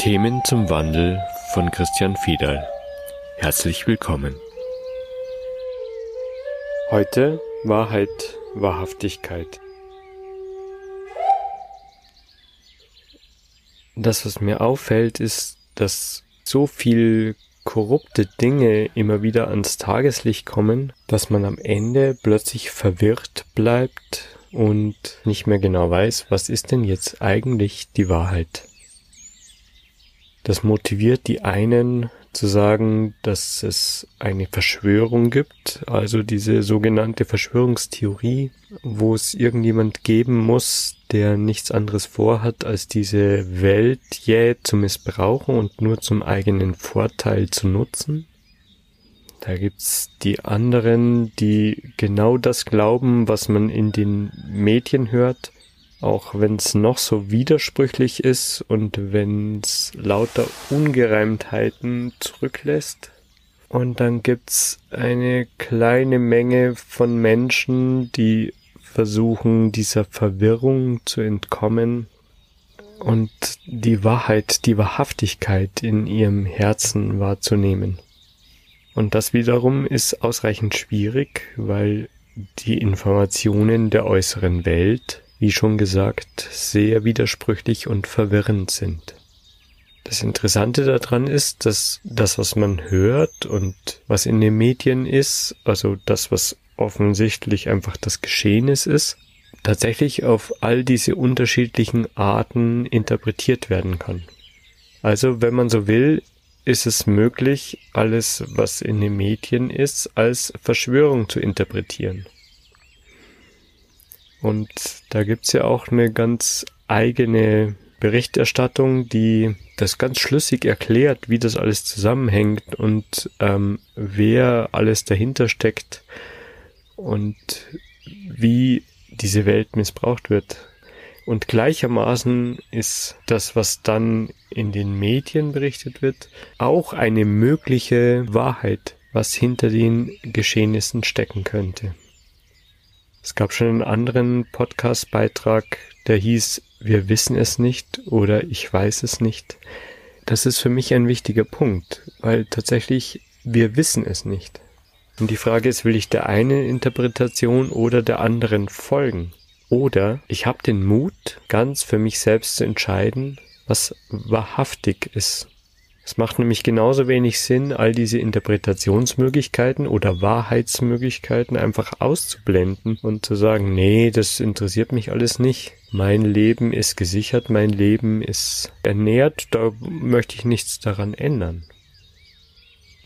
Themen zum Wandel von Christian Fiedal. Herzlich willkommen. Heute Wahrheit, Wahrhaftigkeit. Das, was mir auffällt, ist, dass so viel korrupte Dinge immer wieder ans Tageslicht kommen, dass man am Ende plötzlich verwirrt bleibt und nicht mehr genau weiß, was ist denn jetzt eigentlich die Wahrheit. Das motiviert die einen zu sagen, dass es eine Verschwörung gibt, also diese sogenannte Verschwörungstheorie, wo es irgendjemand geben muss, der nichts anderes vorhat, als diese Welt jäh zu missbrauchen und nur zum eigenen Vorteil zu nutzen. Da gibt's die anderen, die genau das glauben, was man in den Medien hört, auch wenn es noch so widersprüchlich ist und wenn es lauter Ungereimtheiten zurücklässt. Und dann gibt's eine kleine Menge von Menschen, die versuchen, dieser Verwirrung zu entkommen und die Wahrheit, die Wahrhaftigkeit in ihrem Herzen wahrzunehmen. Und das wiederum ist ausreichend schwierig, weil die Informationen der äußeren Welt wie schon gesagt, sehr widersprüchlich und verwirrend sind. Das Interessante daran ist, dass das, was man hört und was in den Medien ist, also das, was offensichtlich einfach das Geschehnis ist, tatsächlich auf all diese unterschiedlichen Arten interpretiert werden kann. Also, wenn man so will, ist es möglich, alles, was in den Medien ist, als Verschwörung zu interpretieren. Und da gibt's ja auch eine ganz eigene Berichterstattung, die das ganz schlüssig erklärt, wie das alles zusammenhängt und ähm, wer alles dahinter steckt und wie diese Welt missbraucht wird. Und gleichermaßen ist das, was dann in den Medien berichtet wird, auch eine mögliche Wahrheit, was hinter den Geschehnissen stecken könnte. Es gab schon einen anderen Podcast-Beitrag, der hieß Wir wissen es nicht oder Ich weiß es nicht. Das ist für mich ein wichtiger Punkt, weil tatsächlich wir wissen es nicht. Und die Frage ist, will ich der einen Interpretation oder der anderen folgen? Oder ich habe den Mut, ganz für mich selbst zu entscheiden, was wahrhaftig ist. Es macht nämlich genauso wenig Sinn, all diese Interpretationsmöglichkeiten oder Wahrheitsmöglichkeiten einfach auszublenden und zu sagen, nee, das interessiert mich alles nicht. Mein Leben ist gesichert, mein Leben ist ernährt, da möchte ich nichts daran ändern.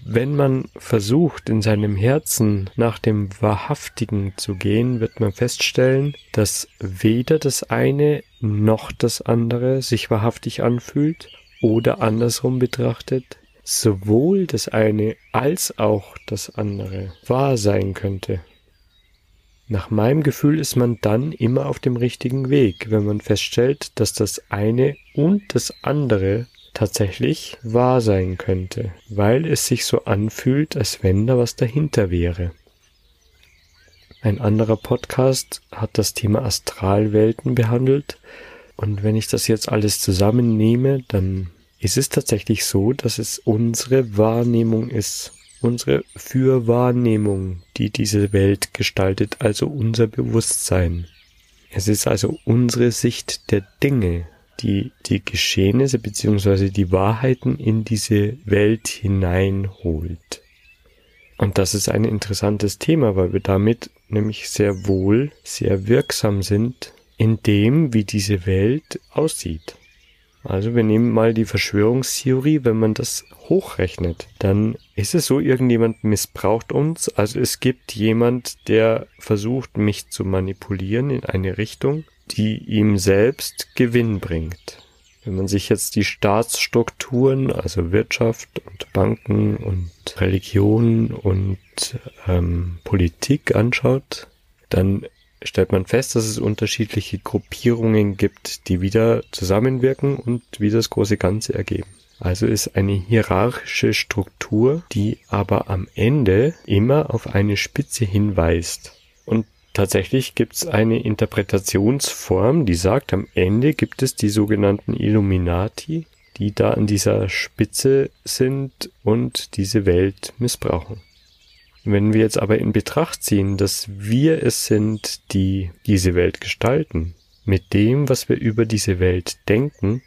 Wenn man versucht, in seinem Herzen nach dem Wahrhaftigen zu gehen, wird man feststellen, dass weder das eine noch das andere sich wahrhaftig anfühlt oder andersrum betrachtet, sowohl das eine als auch das andere wahr sein könnte. Nach meinem Gefühl ist man dann immer auf dem richtigen Weg, wenn man feststellt, dass das eine und das andere tatsächlich wahr sein könnte, weil es sich so anfühlt, als wenn da was dahinter wäre. Ein anderer Podcast hat das Thema Astralwelten behandelt und wenn ich das jetzt alles zusammennehme, dann ist es tatsächlich so, dass es unsere Wahrnehmung ist, unsere Fürwahrnehmung, die diese Welt gestaltet, also unser Bewusstsein. Es ist also unsere Sicht der Dinge, die die Geschehnisse bzw. die Wahrheiten in diese Welt hineinholt. Und das ist ein interessantes Thema, weil wir damit nämlich sehr wohl sehr wirksam sind in dem, wie diese Welt aussieht. Also wir nehmen mal die Verschwörungstheorie, wenn man das hochrechnet, dann ist es so, irgendjemand missbraucht uns, also es gibt jemand, der versucht, mich zu manipulieren in eine Richtung, die ihm selbst Gewinn bringt. Wenn man sich jetzt die Staatsstrukturen, also Wirtschaft und Banken und Religion und ähm, Politik anschaut, dann stellt man fest, dass es unterschiedliche Gruppierungen gibt, die wieder zusammenwirken und wieder das große Ganze ergeben. Also ist eine hierarchische Struktur, die aber am Ende immer auf eine Spitze hinweist. Und tatsächlich gibt es eine Interpretationsform, die sagt, am Ende gibt es die sogenannten Illuminati, die da an dieser Spitze sind und diese Welt missbrauchen. Wenn wir jetzt aber in Betracht ziehen, dass wir es sind, die diese Welt gestalten, mit dem, was wir über diese Welt denken,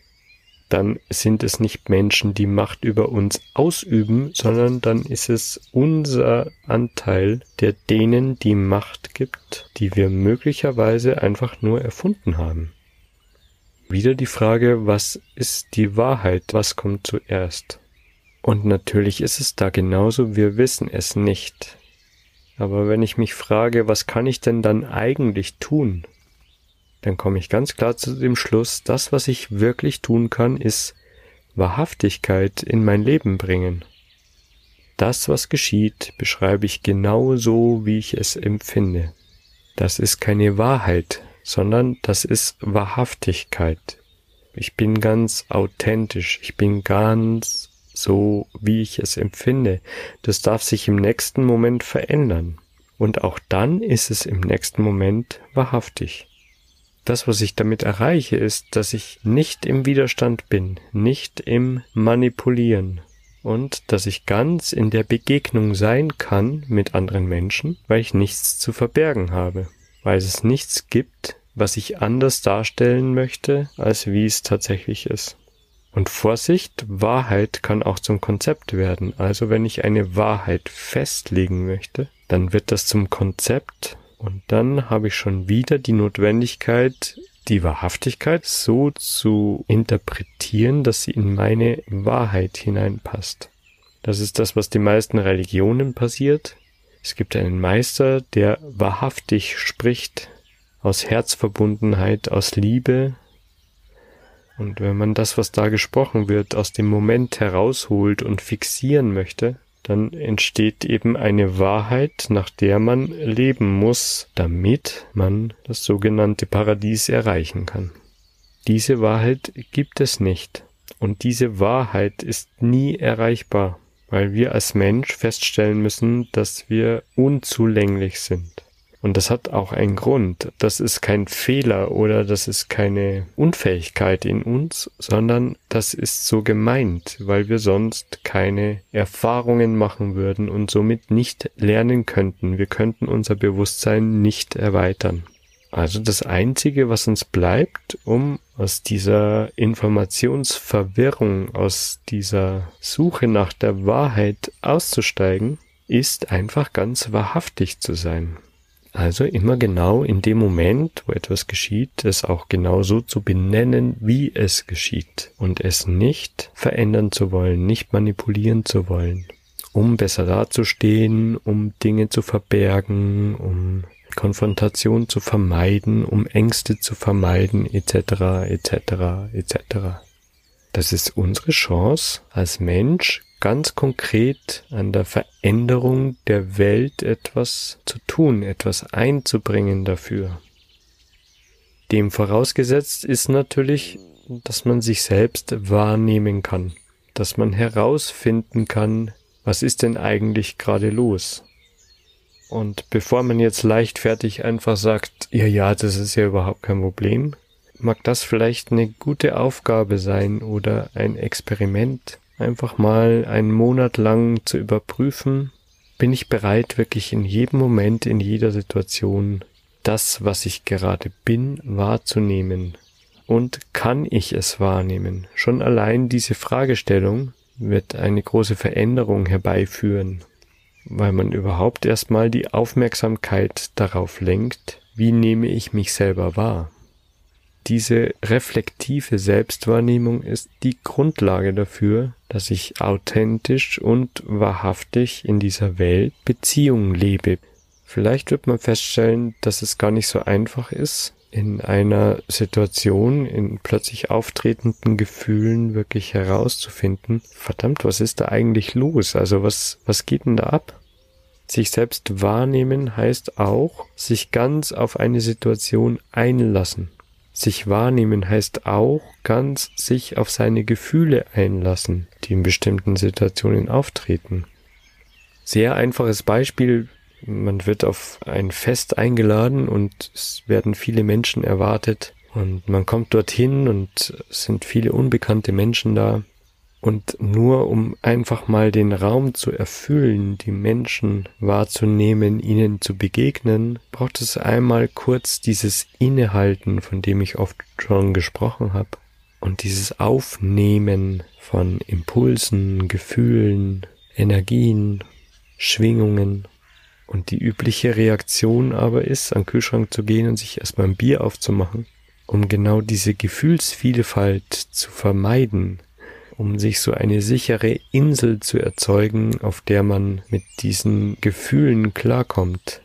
dann sind es nicht Menschen, die Macht über uns ausüben, sondern dann ist es unser Anteil, der denen die Macht gibt, die wir möglicherweise einfach nur erfunden haben. Wieder die Frage, was ist die Wahrheit? Was kommt zuerst? Und natürlich ist es da genauso, wir wissen es nicht. Aber wenn ich mich frage, was kann ich denn dann eigentlich tun? Dann komme ich ganz klar zu dem Schluss, das, was ich wirklich tun kann, ist Wahrhaftigkeit in mein Leben bringen. Das, was geschieht, beschreibe ich genau so, wie ich es empfinde. Das ist keine Wahrheit, sondern das ist Wahrhaftigkeit. Ich bin ganz authentisch, ich bin ganz so, wie ich es empfinde. Das darf sich im nächsten Moment verändern. Und auch dann ist es im nächsten Moment wahrhaftig. Das, was ich damit erreiche, ist, dass ich nicht im Widerstand bin, nicht im Manipulieren und dass ich ganz in der Begegnung sein kann mit anderen Menschen, weil ich nichts zu verbergen habe weil es nichts gibt, was ich anders darstellen möchte, als wie es tatsächlich ist. Und Vorsicht, Wahrheit kann auch zum Konzept werden. Also wenn ich eine Wahrheit festlegen möchte, dann wird das zum Konzept und dann habe ich schon wieder die Notwendigkeit, die Wahrhaftigkeit so zu interpretieren, dass sie in meine Wahrheit hineinpasst. Das ist das, was die meisten Religionen passiert. Es gibt einen Meister, der wahrhaftig spricht, aus Herzverbundenheit, aus Liebe. Und wenn man das, was da gesprochen wird, aus dem Moment herausholt und fixieren möchte, dann entsteht eben eine Wahrheit, nach der man leben muss, damit man das sogenannte Paradies erreichen kann. Diese Wahrheit gibt es nicht. Und diese Wahrheit ist nie erreichbar weil wir als Mensch feststellen müssen, dass wir unzulänglich sind. Und das hat auch einen Grund. Das ist kein Fehler oder das ist keine Unfähigkeit in uns, sondern das ist so gemeint, weil wir sonst keine Erfahrungen machen würden und somit nicht lernen könnten. Wir könnten unser Bewusstsein nicht erweitern. Also das Einzige, was uns bleibt, um aus dieser Informationsverwirrung, aus dieser Suche nach der Wahrheit auszusteigen, ist einfach ganz wahrhaftig zu sein. Also immer genau in dem Moment, wo etwas geschieht, es auch genau so zu benennen, wie es geschieht und es nicht verändern zu wollen, nicht manipulieren zu wollen, um besser dazustehen, um Dinge zu verbergen, um Konfrontation zu vermeiden, um Ängste zu vermeiden, etc., etc., etc. Das ist unsere Chance als Mensch, ganz konkret an der Veränderung der Welt etwas zu tun, etwas einzubringen dafür. Dem vorausgesetzt ist natürlich, dass man sich selbst wahrnehmen kann, dass man herausfinden kann, was ist denn eigentlich gerade los? Und bevor man jetzt leichtfertig einfach sagt, ja, ja, das ist ja überhaupt kein Problem, mag das vielleicht eine gute Aufgabe sein oder ein Experiment, einfach mal einen Monat lang zu überprüfen, bin ich bereit, wirklich in jedem Moment, in jeder Situation das, was ich gerade bin, wahrzunehmen. Und kann ich es wahrnehmen? Schon allein diese Fragestellung wird eine große Veränderung herbeiführen weil man überhaupt erstmal die Aufmerksamkeit darauf lenkt, wie nehme ich mich selber wahr. Diese reflektive Selbstwahrnehmung ist die Grundlage dafür, dass ich authentisch und wahrhaftig in dieser Welt Beziehungen lebe. Vielleicht wird man feststellen, dass es gar nicht so einfach ist, in einer Situation, in plötzlich auftretenden Gefühlen wirklich herauszufinden, verdammt, was ist da eigentlich los? Also was, was geht denn da ab? Sich selbst wahrnehmen heißt auch, sich ganz auf eine Situation einlassen. Sich wahrnehmen heißt auch ganz sich auf seine Gefühle einlassen, die in bestimmten Situationen auftreten. Sehr einfaches Beispiel, man wird auf ein Fest eingeladen und es werden viele Menschen erwartet Und man kommt dorthin und es sind viele unbekannte Menschen da. Und nur um einfach mal den Raum zu erfüllen, die Menschen wahrzunehmen, ihnen zu begegnen, braucht es einmal kurz dieses Innehalten, von dem ich oft schon gesprochen habe. Und dieses Aufnehmen von Impulsen, Gefühlen, Energien, Schwingungen. Und die übliche Reaktion aber ist, an den Kühlschrank zu gehen und sich erstmal ein Bier aufzumachen, um genau diese Gefühlsvielfalt zu vermeiden, um sich so eine sichere Insel zu erzeugen, auf der man mit diesen Gefühlen klarkommt.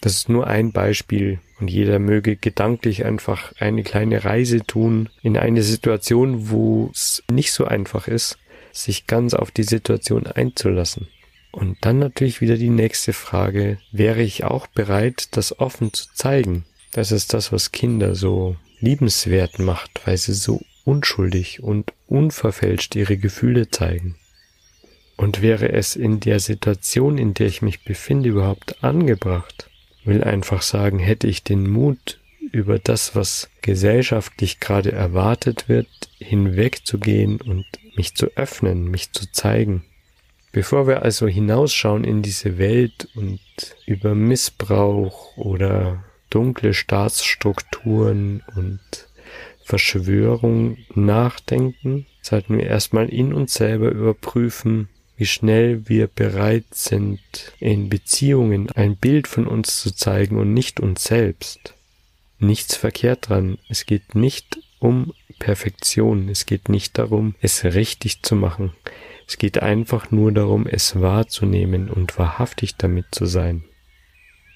Das ist nur ein Beispiel und jeder möge gedanklich einfach eine kleine Reise tun in eine Situation, wo es nicht so einfach ist, sich ganz auf die Situation einzulassen. Und dann natürlich wieder die nächste Frage, wäre ich auch bereit, das offen zu zeigen? Das ist das, was Kinder so liebenswert macht, weil sie so unschuldig und unverfälscht ihre Gefühle zeigen. Und wäre es in der Situation, in der ich mich befinde, überhaupt angebracht? Will einfach sagen, hätte ich den Mut, über das, was gesellschaftlich gerade erwartet wird, hinwegzugehen und mich zu öffnen, mich zu zeigen. Bevor wir also hinausschauen in diese Welt und über Missbrauch oder dunkle Staatsstrukturen und Verschwörung nachdenken, sollten wir erstmal in uns selber überprüfen, wie schnell wir bereit sind, in Beziehungen ein Bild von uns zu zeigen und nicht uns selbst. Nichts verkehrt dran. Es geht nicht um Perfektion. Es geht nicht darum, es richtig zu machen. Es geht einfach nur darum, es wahrzunehmen und wahrhaftig damit zu sein.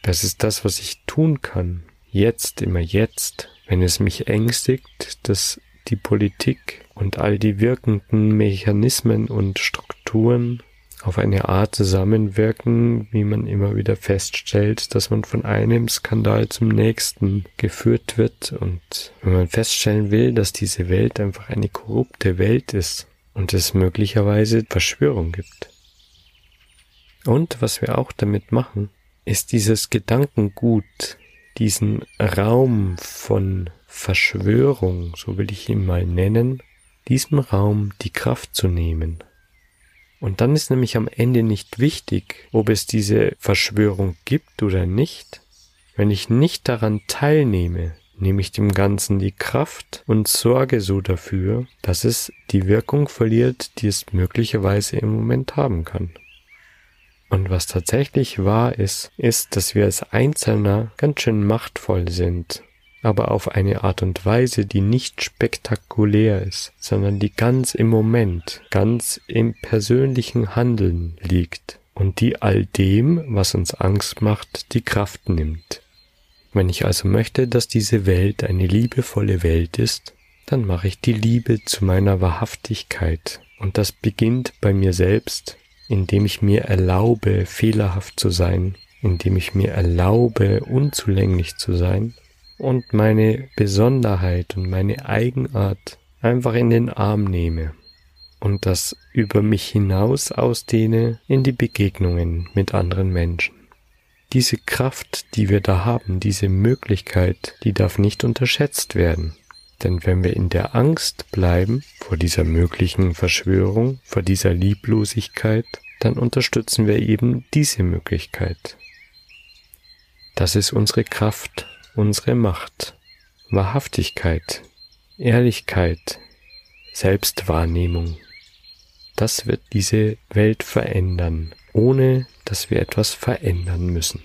Das ist das, was ich tun kann. Jetzt, immer jetzt, wenn es mich ängstigt, dass die Politik und all die wirkenden Mechanismen und Strukturen auf eine Art zusammenwirken, wie man immer wieder feststellt, dass man von einem Skandal zum nächsten geführt wird und wenn man feststellen will, dass diese Welt einfach eine korrupte Welt ist und es möglicherweise Verschwörung gibt. Und was wir auch damit machen, ist dieses Gedankengut diesen Raum von Verschwörung, so will ich ihn mal nennen, diesem Raum die Kraft zu nehmen. Und dann ist nämlich am Ende nicht wichtig, ob es diese Verschwörung gibt oder nicht. Wenn ich nicht daran teilnehme, nehme ich dem Ganzen die Kraft und sorge so dafür, dass es die Wirkung verliert, die es möglicherweise im Moment haben kann. Und was tatsächlich wahr ist, ist, dass wir als Einzelner ganz schön machtvoll sind, aber auf eine Art und Weise, die nicht spektakulär ist, sondern die ganz im Moment, ganz im persönlichen Handeln liegt und die all dem, was uns Angst macht, die Kraft nimmt. Wenn ich also möchte, dass diese Welt eine liebevolle Welt ist, dann mache ich die Liebe zu meiner Wahrhaftigkeit. Und das beginnt bei mir selbst indem ich mir erlaube, fehlerhaft zu sein, indem ich mir erlaube, unzulänglich zu sein und meine Besonderheit und meine Eigenart einfach in den Arm nehme und das über mich hinaus ausdehne in die Begegnungen mit anderen Menschen. Diese Kraft, die wir da haben, diese Möglichkeit, die darf nicht unterschätzt werden. Denn wenn wir in der Angst bleiben vor dieser möglichen Verschwörung, vor dieser Lieblosigkeit, dann unterstützen wir eben diese Möglichkeit. Das ist unsere Kraft, unsere Macht, Wahrhaftigkeit, Ehrlichkeit, Selbstwahrnehmung. Das wird diese Welt verändern, ohne dass wir etwas verändern müssen.